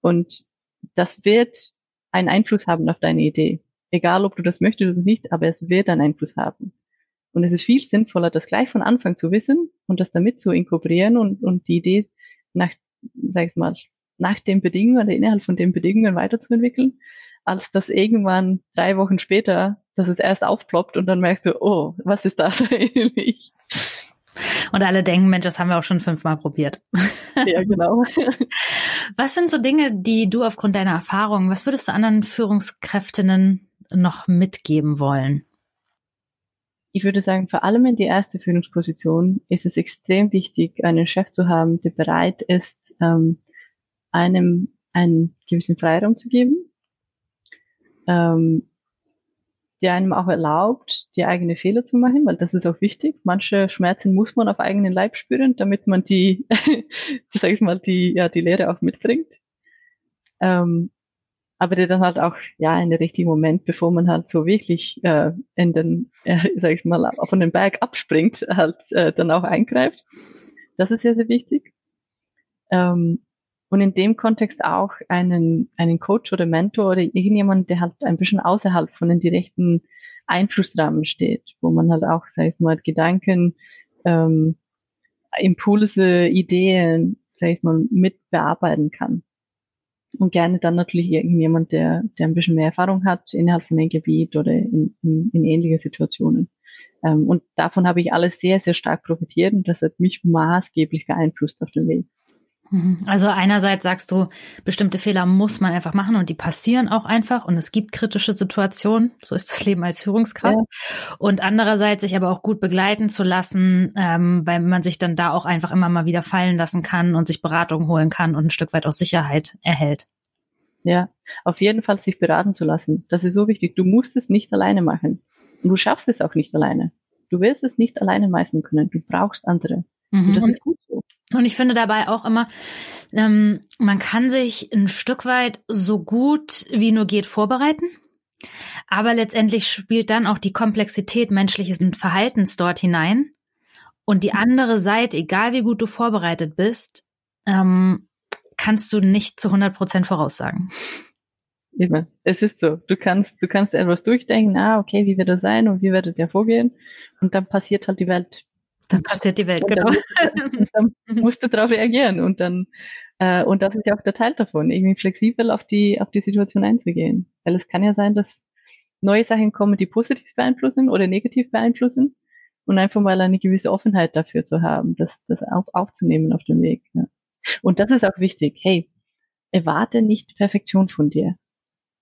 Und das wird einen Einfluss haben auf deine Idee. Egal, ob du das möchtest oder nicht, aber es wird einen Einfluss haben. Und es ist viel sinnvoller, das gleich von Anfang zu wissen und das damit zu inkorporieren und, und die Idee nach, sag ich mal, nach den Bedingungen oder innerhalb von den Bedingungen weiterzuentwickeln, als das irgendwann drei Wochen später, dass es erst aufploppt und dann merkst du, oh, was ist das eigentlich? Und alle denken, Mensch, das haben wir auch schon fünfmal probiert. Ja, genau. Was sind so Dinge, die du aufgrund deiner Erfahrung, was würdest du anderen Führungskräftinnen noch mitgeben wollen? Ich würde sagen, vor allem in die erste Führungsposition ist es extrem wichtig, einen Chef zu haben, der bereit ist, ähm, einem einen gewissen Freiraum zu geben, ähm, der einem auch erlaubt, die eigene Fehler zu machen, weil das ist auch wichtig. Manche Schmerzen muss man auf eigenen Leib spüren, damit man die, sag ich mal, die, ja, die Lehre auch mitbringt. Ähm, aber der dann halt auch, ja, in der richtigen Moment, bevor man halt so wirklich äh, in den, äh, sag ich mal, von den Berg abspringt, halt äh, dann auch eingreift. Das ist sehr, sehr wichtig. Ähm, und in dem Kontext auch einen, einen Coach oder Mentor oder irgendjemand, der halt ein bisschen außerhalb von den direkten Einflussrahmen steht, wo man halt auch, sag ich mal, Gedanken, ähm, Impulse, Ideen, sag ich mal, mit bearbeiten kann. Und gerne dann natürlich irgendjemand, der, der ein bisschen mehr Erfahrung hat innerhalb von dem Gebiet oder in, in, in ähnliche Situationen. Ähm, und davon habe ich alles sehr, sehr stark profitiert und das hat mich maßgeblich beeinflusst auf dem Weg. Mhm. Also einerseits sagst du, bestimmte Fehler muss man einfach machen und die passieren auch einfach und es gibt kritische Situationen, so ist das Leben als Führungskraft. Ja. Und andererseits sich aber auch gut begleiten zu lassen, ähm, weil man sich dann da auch einfach immer mal wieder fallen lassen kann und sich Beratung holen kann und ein Stück weit auch Sicherheit erhält. Ja, auf jeden Fall sich beraten zu lassen. Das ist so wichtig. Du musst es nicht alleine machen. Und du schaffst es auch nicht alleine. Du wirst es nicht alleine meistern können. Du brauchst andere. Mhm. Und das ist gut so. Und ich finde dabei auch immer, ähm, man kann sich ein Stück weit so gut wie nur geht vorbereiten. Aber letztendlich spielt dann auch die Komplexität menschlichen Verhaltens dort hinein. Und die andere Seite, egal wie gut du vorbereitet bist, ähm, kannst du nicht zu 100 Prozent voraussagen. Eben, es ist so. Du kannst, du kannst etwas durchdenken, ah, okay, wie wird er sein und wie wird er vorgehen? Und dann passiert halt die Welt dann passiert die Welt, genau. Dann, dann musst du darauf reagieren und dann, äh, und das ist ja auch der Teil davon, irgendwie flexibel auf die, auf die Situation einzugehen. Weil es kann ja sein, dass neue Sachen kommen, die positiv beeinflussen oder negativ beeinflussen und einfach mal eine gewisse Offenheit dafür zu haben, das, das auf, aufzunehmen auf dem Weg. Ja. Und das ist auch wichtig. Hey, erwarte nicht Perfektion von dir.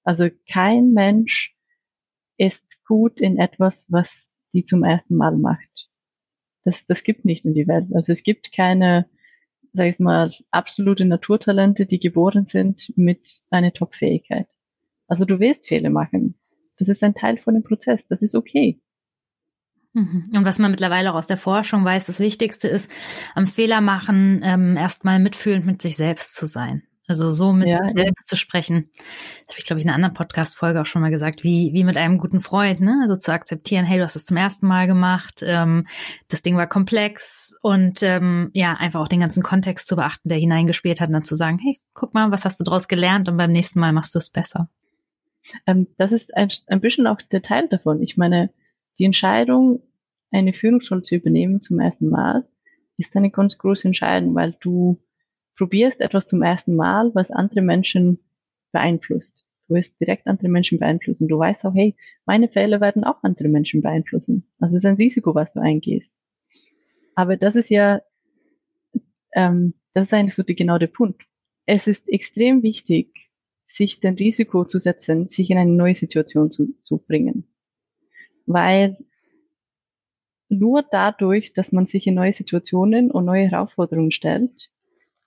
Also kein Mensch ist gut in etwas, was die zum ersten Mal macht das, das gibt nicht in die Welt. Also es gibt keine, sag ich mal, absolute Naturtalente, die geboren sind mit einer Top-Fähigkeit. Also du wirst Fehler machen. Das ist ein Teil von dem Prozess. Das ist okay. Mhm. Und was man mittlerweile auch aus der Forschung weiß, das Wichtigste ist, am Fehler machen ähm, erstmal mitfühlend mit sich selbst zu sein. Also so mit ja, selbst ja. zu sprechen. Das habe ich, glaube ich, in einer anderen Podcast-Folge auch schon mal gesagt, wie, wie mit einem guten Freund, ne? Also zu akzeptieren, hey, du hast es zum ersten Mal gemacht, ähm, das Ding war komplex und ähm, ja, einfach auch den ganzen Kontext zu beachten, der hineingespielt hat und dann zu sagen, hey, guck mal, was hast du daraus gelernt und beim nächsten Mal machst du es besser. Ähm, das ist ein, ein bisschen auch der Teil davon. Ich meine, die Entscheidung, eine Führungsrolle zu übernehmen zum ersten Mal, ist eine ganz große Entscheidung, weil du probierst etwas zum ersten Mal, was andere Menschen beeinflusst. Du wirst direkt andere Menschen beeinflussen. Du weißt auch, hey, meine Fehler werden auch andere Menschen beeinflussen. Also es ist ein Risiko, was du eingehst. Aber das ist ja, ähm, das ist eigentlich so die, genau der Punkt. Es ist extrem wichtig, sich den Risiko zu setzen, sich in eine neue Situation zu, zu bringen. Weil nur dadurch, dass man sich in neue Situationen und neue Herausforderungen stellt,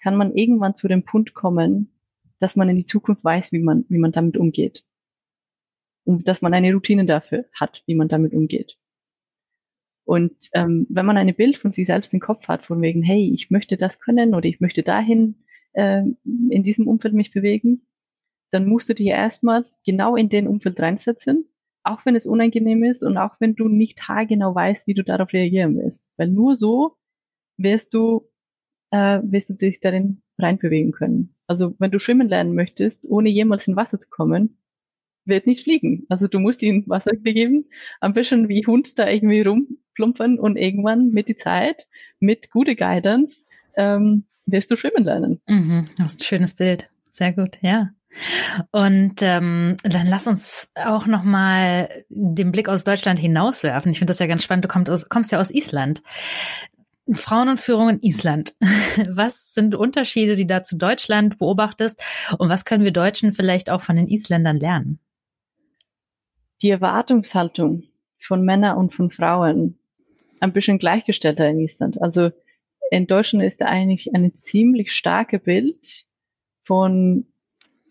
kann man irgendwann zu dem Punkt kommen, dass man in die Zukunft weiß, wie man, wie man damit umgeht. Und dass man eine Routine dafür hat, wie man damit umgeht. Und ähm, wenn man ein Bild von sich selbst im Kopf hat, von wegen, hey, ich möchte das können oder ich möchte dahin äh, in diesem Umfeld mich bewegen, dann musst du dich erstmal genau in den Umfeld reinsetzen, auch wenn es unangenehm ist und auch wenn du nicht haargenau weißt, wie du darauf reagieren wirst. Weil nur so wirst du äh, wirst du dich darin reinbewegen können. Also wenn du schwimmen lernen möchtest, ohne jemals in Wasser zu kommen, wird nicht fliegen. Also du musst ihn Wasser begeben, ein bisschen wie Hund da irgendwie rumplumpern und irgendwann mit die Zeit, mit gute Guidance, ähm, wirst du schwimmen lernen. Mhm, das ist ein schönes Bild. Sehr gut, ja. Und ähm, dann lass uns auch noch mal den Blick aus Deutschland hinauswerfen. Ich finde das ja ganz spannend. Du kommst, aus, kommst ja aus Island. Frauen und Führung in Island. Was sind Unterschiede, die da zu Deutschland beobachtest? Und was können wir Deutschen vielleicht auch von den Isländern lernen? Die Erwartungshaltung von Männern und von Frauen ein bisschen gleichgestellter in Island. Also in Deutschland ist da eigentlich ein ziemlich starke Bild von,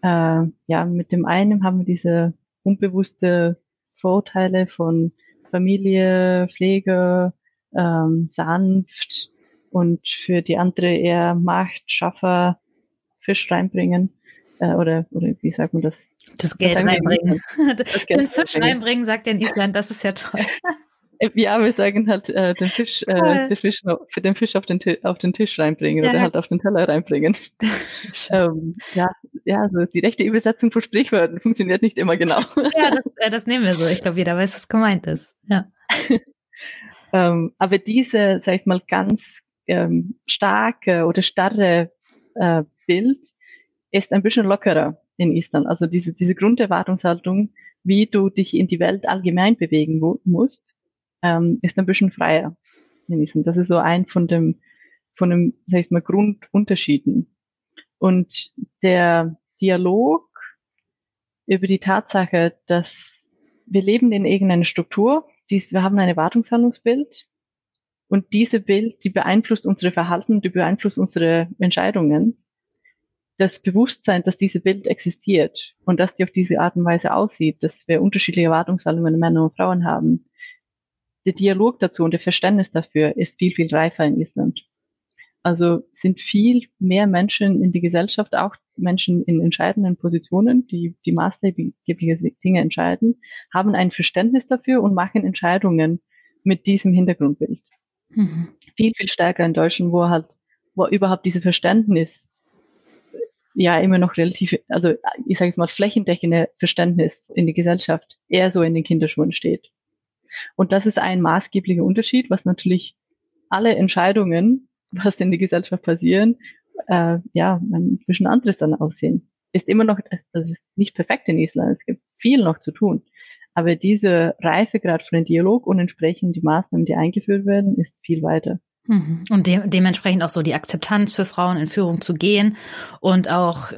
äh, ja, mit dem einen haben wir diese unbewusste Vorurteile von Familie, Pflege, ähm, sanft und für die andere eher Macht, Schaffer, Fisch reinbringen. Äh, oder, oder wie sagt man das? Das Geld reinbringen. Das Geld den Fisch reinbringen, sagt er in Island, das ist ja toll. Äh, ja, wir sagen halt äh, den Fisch, äh, den Fisch für den Fisch auf den, auf den Tisch reinbringen ja. oder halt auf den Teller reinbringen. ähm, ja, ja, also die rechte Übersetzung von Sprichwörtern funktioniert nicht immer genau. ja, das, äh, das nehmen wir so. Ich glaube, jeder weiß, was gemeint ist. Ja. Ähm, aber diese, sag ich mal, ganz ähm, starke oder starre äh, Bild ist ein bisschen lockerer in Island. Also diese, diese Grunderwartungshaltung, wie du dich in die Welt allgemein bewegen musst, ähm, ist ein bisschen freier in Island. Das ist so ein von dem, von dem, sag ich mal, Grundunterschieden Und der Dialog über die Tatsache, dass wir leben in irgendeiner Struktur, dies, wir haben ein Erwartungshandlungsbild und diese Bild, die beeinflusst unsere Verhalten, die beeinflusst unsere Entscheidungen. Das Bewusstsein, dass diese Bild existiert und dass die auf diese Art und Weise aussieht, dass wir unterschiedliche Erwartungshaltungen Männer und Frauen haben. Der Dialog dazu und der Verständnis dafür ist viel, viel reifer in Island. Also sind viel mehr Menschen in die Gesellschaft, auch Menschen in entscheidenden Positionen, die die maßgebliche Dinge entscheiden, haben ein Verständnis dafür und machen Entscheidungen mit diesem Hintergrundbild. Mhm. Viel, viel stärker in Deutschland, wo halt, wo überhaupt diese Verständnis ja immer noch relativ, also ich sage jetzt mal flächendeckende Verständnis in die Gesellschaft eher so in den Kinderschuhen steht. Und das ist ein maßgeblicher Unterschied, was natürlich alle Entscheidungen was in der Gesellschaft passieren, äh, ja, ein bisschen anderes dann aussehen. Ist immer noch, das ist nicht perfekt in Island, es gibt viel noch zu tun. Aber diese Reifegrad von dem Dialog und entsprechend die Maßnahmen, die eingeführt werden, ist viel weiter. Mhm. Und de dementsprechend auch so die Akzeptanz für Frauen in Führung zu gehen und auch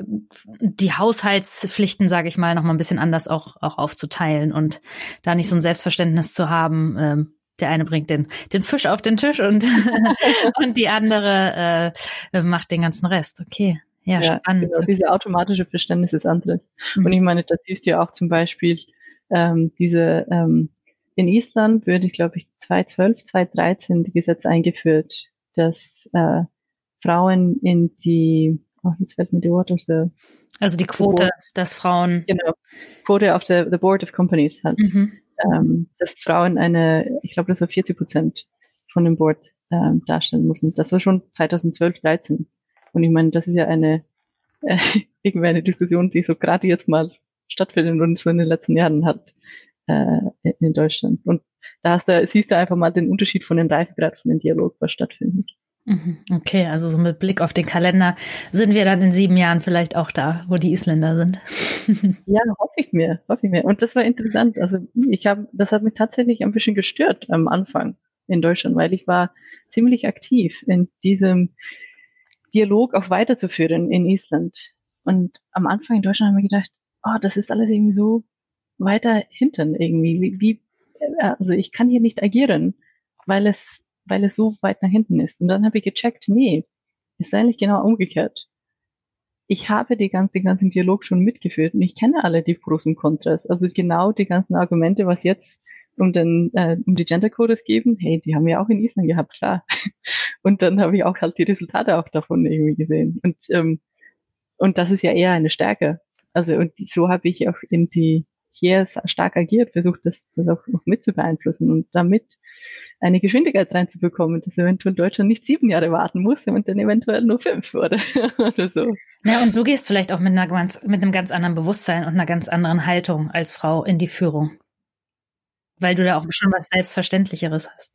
die Haushaltspflichten, sage ich mal, noch mal ein bisschen anders auch, auch aufzuteilen und da nicht so ein Selbstverständnis zu haben, ähm, der eine bringt den, den Fisch auf den Tisch und, und die andere äh, macht den ganzen Rest. Okay. Ja, ja spannend. Genau, diese automatische Verständnis ist anderes. Mhm. Und ich meine, da siehst du ja auch zum Beispiel ähm, diese ähm, in Island würde ich, glaube ich, 2012, 2013 die Gesetze eingeführt, dass äh, Frauen in die, oh, jetzt fällt mir die Wort aus der also die Quote, dass Frauen. Genau. Quote auf der the Board of Companies halt. Mhm ähm, dass Frauen eine, ich glaube, das war 40 Prozent von dem Board ähm, darstellen mussten. Das war schon 2012, 13. Und ich meine, das ist ja eine äh, irgendwie eine Diskussion, die so gerade jetzt mal stattfindet und so in den letzten Jahren hat äh, in Deutschland. Und da hast du, siehst du einfach mal den Unterschied von den Reifegrad von dem Dialog, was stattfindet. Mhm. Okay, also so mit Blick auf den Kalender sind wir dann in sieben Jahren vielleicht auch da, wo die Isländer sind. ja, hoffe ich mir, hoffe ich mir. Und das war interessant. Also ich habe, das hat mich tatsächlich ein bisschen gestört am Anfang in Deutschland, weil ich war ziemlich aktiv in diesem Dialog auch weiterzuführen in Island. Und am Anfang in Deutschland haben wir gedacht, oh, das ist alles irgendwie so weiter hinten irgendwie. Wie, wie, also ich kann hier nicht agieren, weil es weil es so weit nach hinten ist. Und dann habe ich gecheckt, nee, ist eigentlich genau umgekehrt. Ich habe die ganze, den ganzen Dialog schon mitgeführt und ich kenne alle die und Kontras. Also genau die ganzen Argumente, was jetzt um den äh, um die Gender Codes geben, hey, die haben wir auch in Island gehabt, klar. Und dann habe ich auch halt die Resultate auch davon irgendwie gesehen. Und ähm, und das ist ja eher eine Stärke. Also und so habe ich auch in die hier stark agiert, versucht das, das auch noch mit zu beeinflussen und damit eine Geschwindigkeit reinzubekommen, dass eventuell Deutschland nicht sieben Jahre warten muss und dann eventuell nur fünf oder, oder so. Ja, und du gehst vielleicht auch mit, einer ganz, mit einem ganz anderen Bewusstsein und einer ganz anderen Haltung als Frau in die Führung weil du da auch schon was Selbstverständlicheres hast.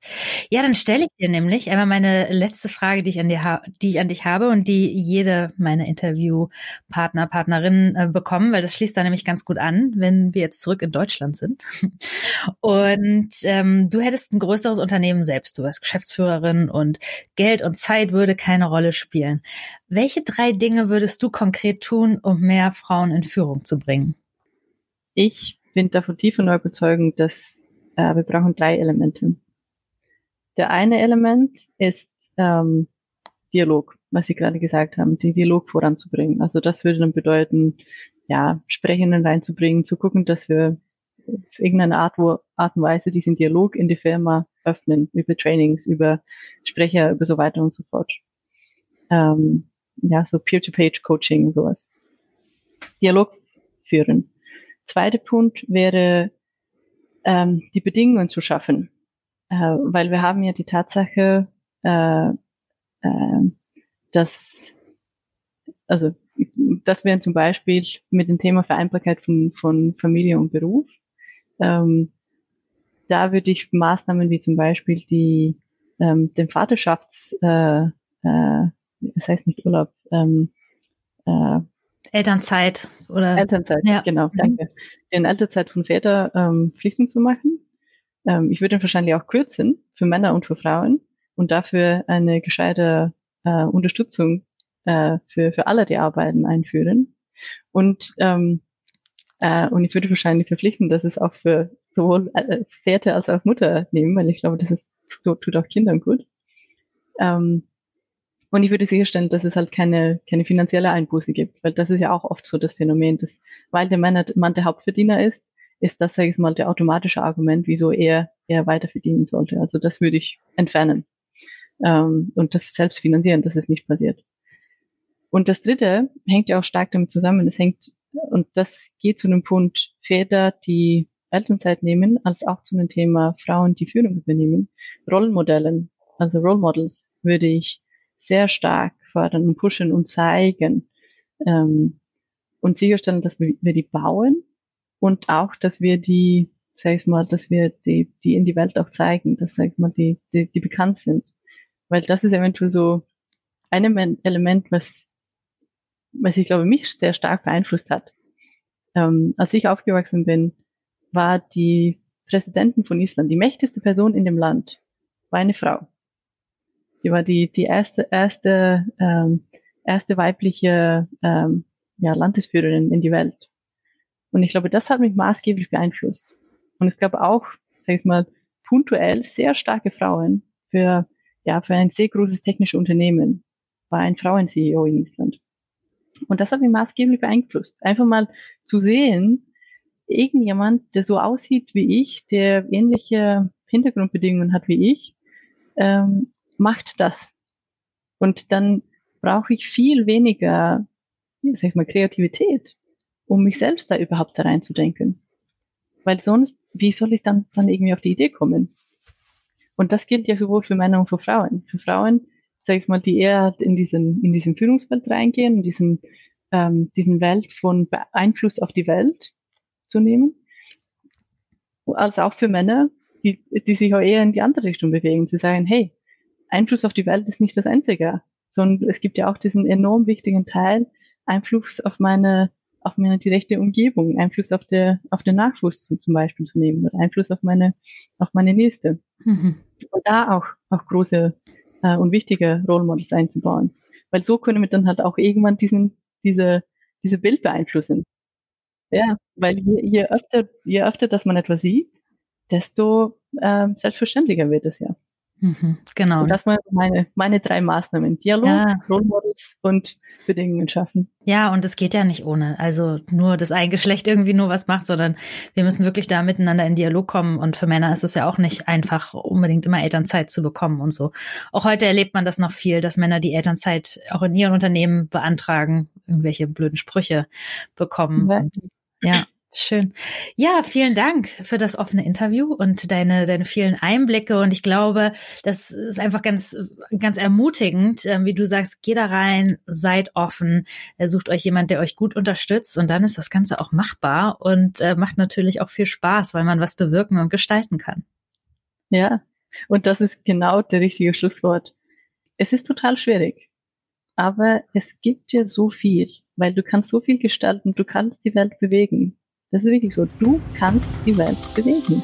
Ja, dann stelle ich dir nämlich einmal meine letzte Frage, die ich an, dir die ich an dich habe und die jede meiner Interviewpartner, Partnerinnen äh, bekommen, weil das schließt da nämlich ganz gut an, wenn wir jetzt zurück in Deutschland sind. Und ähm, du hättest ein größeres Unternehmen selbst, du wärst Geschäftsführerin und Geld und Zeit würde keine Rolle spielen. Welche drei Dinge würdest du konkret tun, um mehr Frauen in Führung zu bringen? Ich bin davon tief und überzeugt, dass äh, wir brauchen drei Elemente. Der eine Element ist ähm, Dialog, was Sie gerade gesagt haben, den Dialog voranzubringen. Also das würde dann bedeuten, ja, Sprechenden reinzubringen, zu gucken, dass wir auf irgendeine Art, wo, Art und Weise diesen Dialog in die Firma öffnen, über Trainings, über Sprecher, über so weiter und so fort. Ähm, ja, so Peer-to-Page-Coaching, sowas. Dialog führen. Zweiter Punkt wäre ähm, die Bedingungen zu schaffen. Äh, weil wir haben ja die Tatsache, äh, äh, dass, also das wären zum Beispiel mit dem Thema Vereinbarkeit von, von Familie und Beruf. Ähm, da würde ich Maßnahmen wie zum Beispiel die ähm, den Vaterschafts, äh, äh, das heißt nicht Urlaub, ähm, äh, Elternzeit oder Elternzeit, ja. genau, mhm. danke. Den Elternzeit von Väter ähm, Pflichten zu machen. Ähm, ich würde ihn wahrscheinlich auch kürzen für Männer und für Frauen und dafür eine gescheite äh, Unterstützung äh, für, für alle, die arbeiten, einführen. Und, ähm, äh, und ich würde wahrscheinlich verpflichten, dass es auch für sowohl äh, Väter als auch Mutter nehmen, weil ich glaube, das ist, tut auch Kindern gut. Ähm, und ich würde sicherstellen, dass es halt keine, keine finanzielle Einbuße gibt, weil das ist ja auch oft so das Phänomen, dass, weil der Mann, der Hauptverdiener ist, ist das, sage ich mal, der automatische Argument, wieso er, er weiter verdienen sollte. Also das würde ich entfernen. Ähm, und das selbst finanzieren, dass es nicht passiert. Und das dritte hängt ja auch stark damit zusammen. Es hängt, und das geht zu einem Punkt Väter, die Elternzeit nehmen, als auch zu einem Thema Frauen, die Führung übernehmen. Rollenmodellen, also Role Models, würde ich sehr stark fördern und pushen und zeigen ähm, und sicherstellen, dass wir, wir die bauen und auch, dass wir die, sag ich mal, dass wir die, die in die Welt auch zeigen, dass, sag ich mal, die, die, die bekannt sind. Weil das ist eventuell so ein Element, was, was ich glaube, mich sehr stark beeinflusst hat. Ähm, als ich aufgewachsen bin, war die Präsidentin von Island, die mächtigste Person in dem Land, war eine Frau. Die war die, die erste, erste, ähm, erste weibliche ähm, ja, Landesführerin in die Welt. Und ich glaube, das hat mich maßgeblich beeinflusst. Und es gab auch, sag ich mal, punktuell sehr starke Frauen für, ja, für ein sehr großes technisches Unternehmen. War ein Frauen-CEO in Island. Und das hat mich maßgeblich beeinflusst. Einfach mal zu sehen, irgendjemand, der so aussieht wie ich, der ähnliche Hintergrundbedingungen hat wie ich, ähm, macht das. Und dann brauche ich viel weniger, sag ich mal, Kreativität, um mich selbst da überhaupt da reinzudenken. Weil sonst, wie soll ich dann, dann irgendwie auf die Idee kommen? Und das gilt ja sowohl für Männer und für Frauen. Für Frauen, sag ich mal, die eher in diesen, in diesen Führungswelt reingehen, in diesen, ähm, diesen Welt von Einfluss auf die Welt zu nehmen. Als auch für Männer, die, die sich auch eher in die andere Richtung bewegen, zu sagen, hey, Einfluss auf die Welt ist nicht das Einzige, sondern es gibt ja auch diesen enorm wichtigen Teil, Einfluss auf meine, auf meine direkte Umgebung, Einfluss auf der, auf den Nachwuchs zu, zum Beispiel zu nehmen oder Einfluss auf meine, auf meine Nächste. Mhm. Und da auch, auch große äh, und wichtige Role Models einzubauen. Weil so können wir dann halt auch irgendwann diesen, diese, diese Bild beeinflussen. Ja, weil je, je öfter, je öfter, dass man etwas sieht, desto äh, selbstverständlicher wird es ja. Mhm, genau. Und das waren meine, meine drei Maßnahmen. Dialog, ja. Role Models und Bedingungen schaffen. Ja, und es geht ja nicht ohne. Also nur das ein Geschlecht irgendwie nur was macht, sondern wir müssen wirklich da miteinander in Dialog kommen. Und für Männer ist es ja auch nicht einfach, unbedingt immer Elternzeit zu bekommen und so. Auch heute erlebt man das noch viel, dass Männer die Elternzeit auch in ihren Unternehmen beantragen, irgendwelche blöden Sprüche bekommen. Ja. Und, ja. Schön. Ja, vielen Dank für das offene Interview und deine, deine vielen Einblicke. Und ich glaube, das ist einfach ganz, ganz ermutigend, ähm, wie du sagst, geht da rein, seid offen, äh, sucht euch jemand, der euch gut unterstützt und dann ist das Ganze auch machbar und äh, macht natürlich auch viel Spaß, weil man was bewirken und gestalten kann. Ja, und das ist genau der richtige Schlusswort. Es ist total schwierig, aber es gibt dir so viel, weil du kannst so viel gestalten, du kannst die Welt bewegen. Das ist wirklich so. Du kannst die Welt bewegen.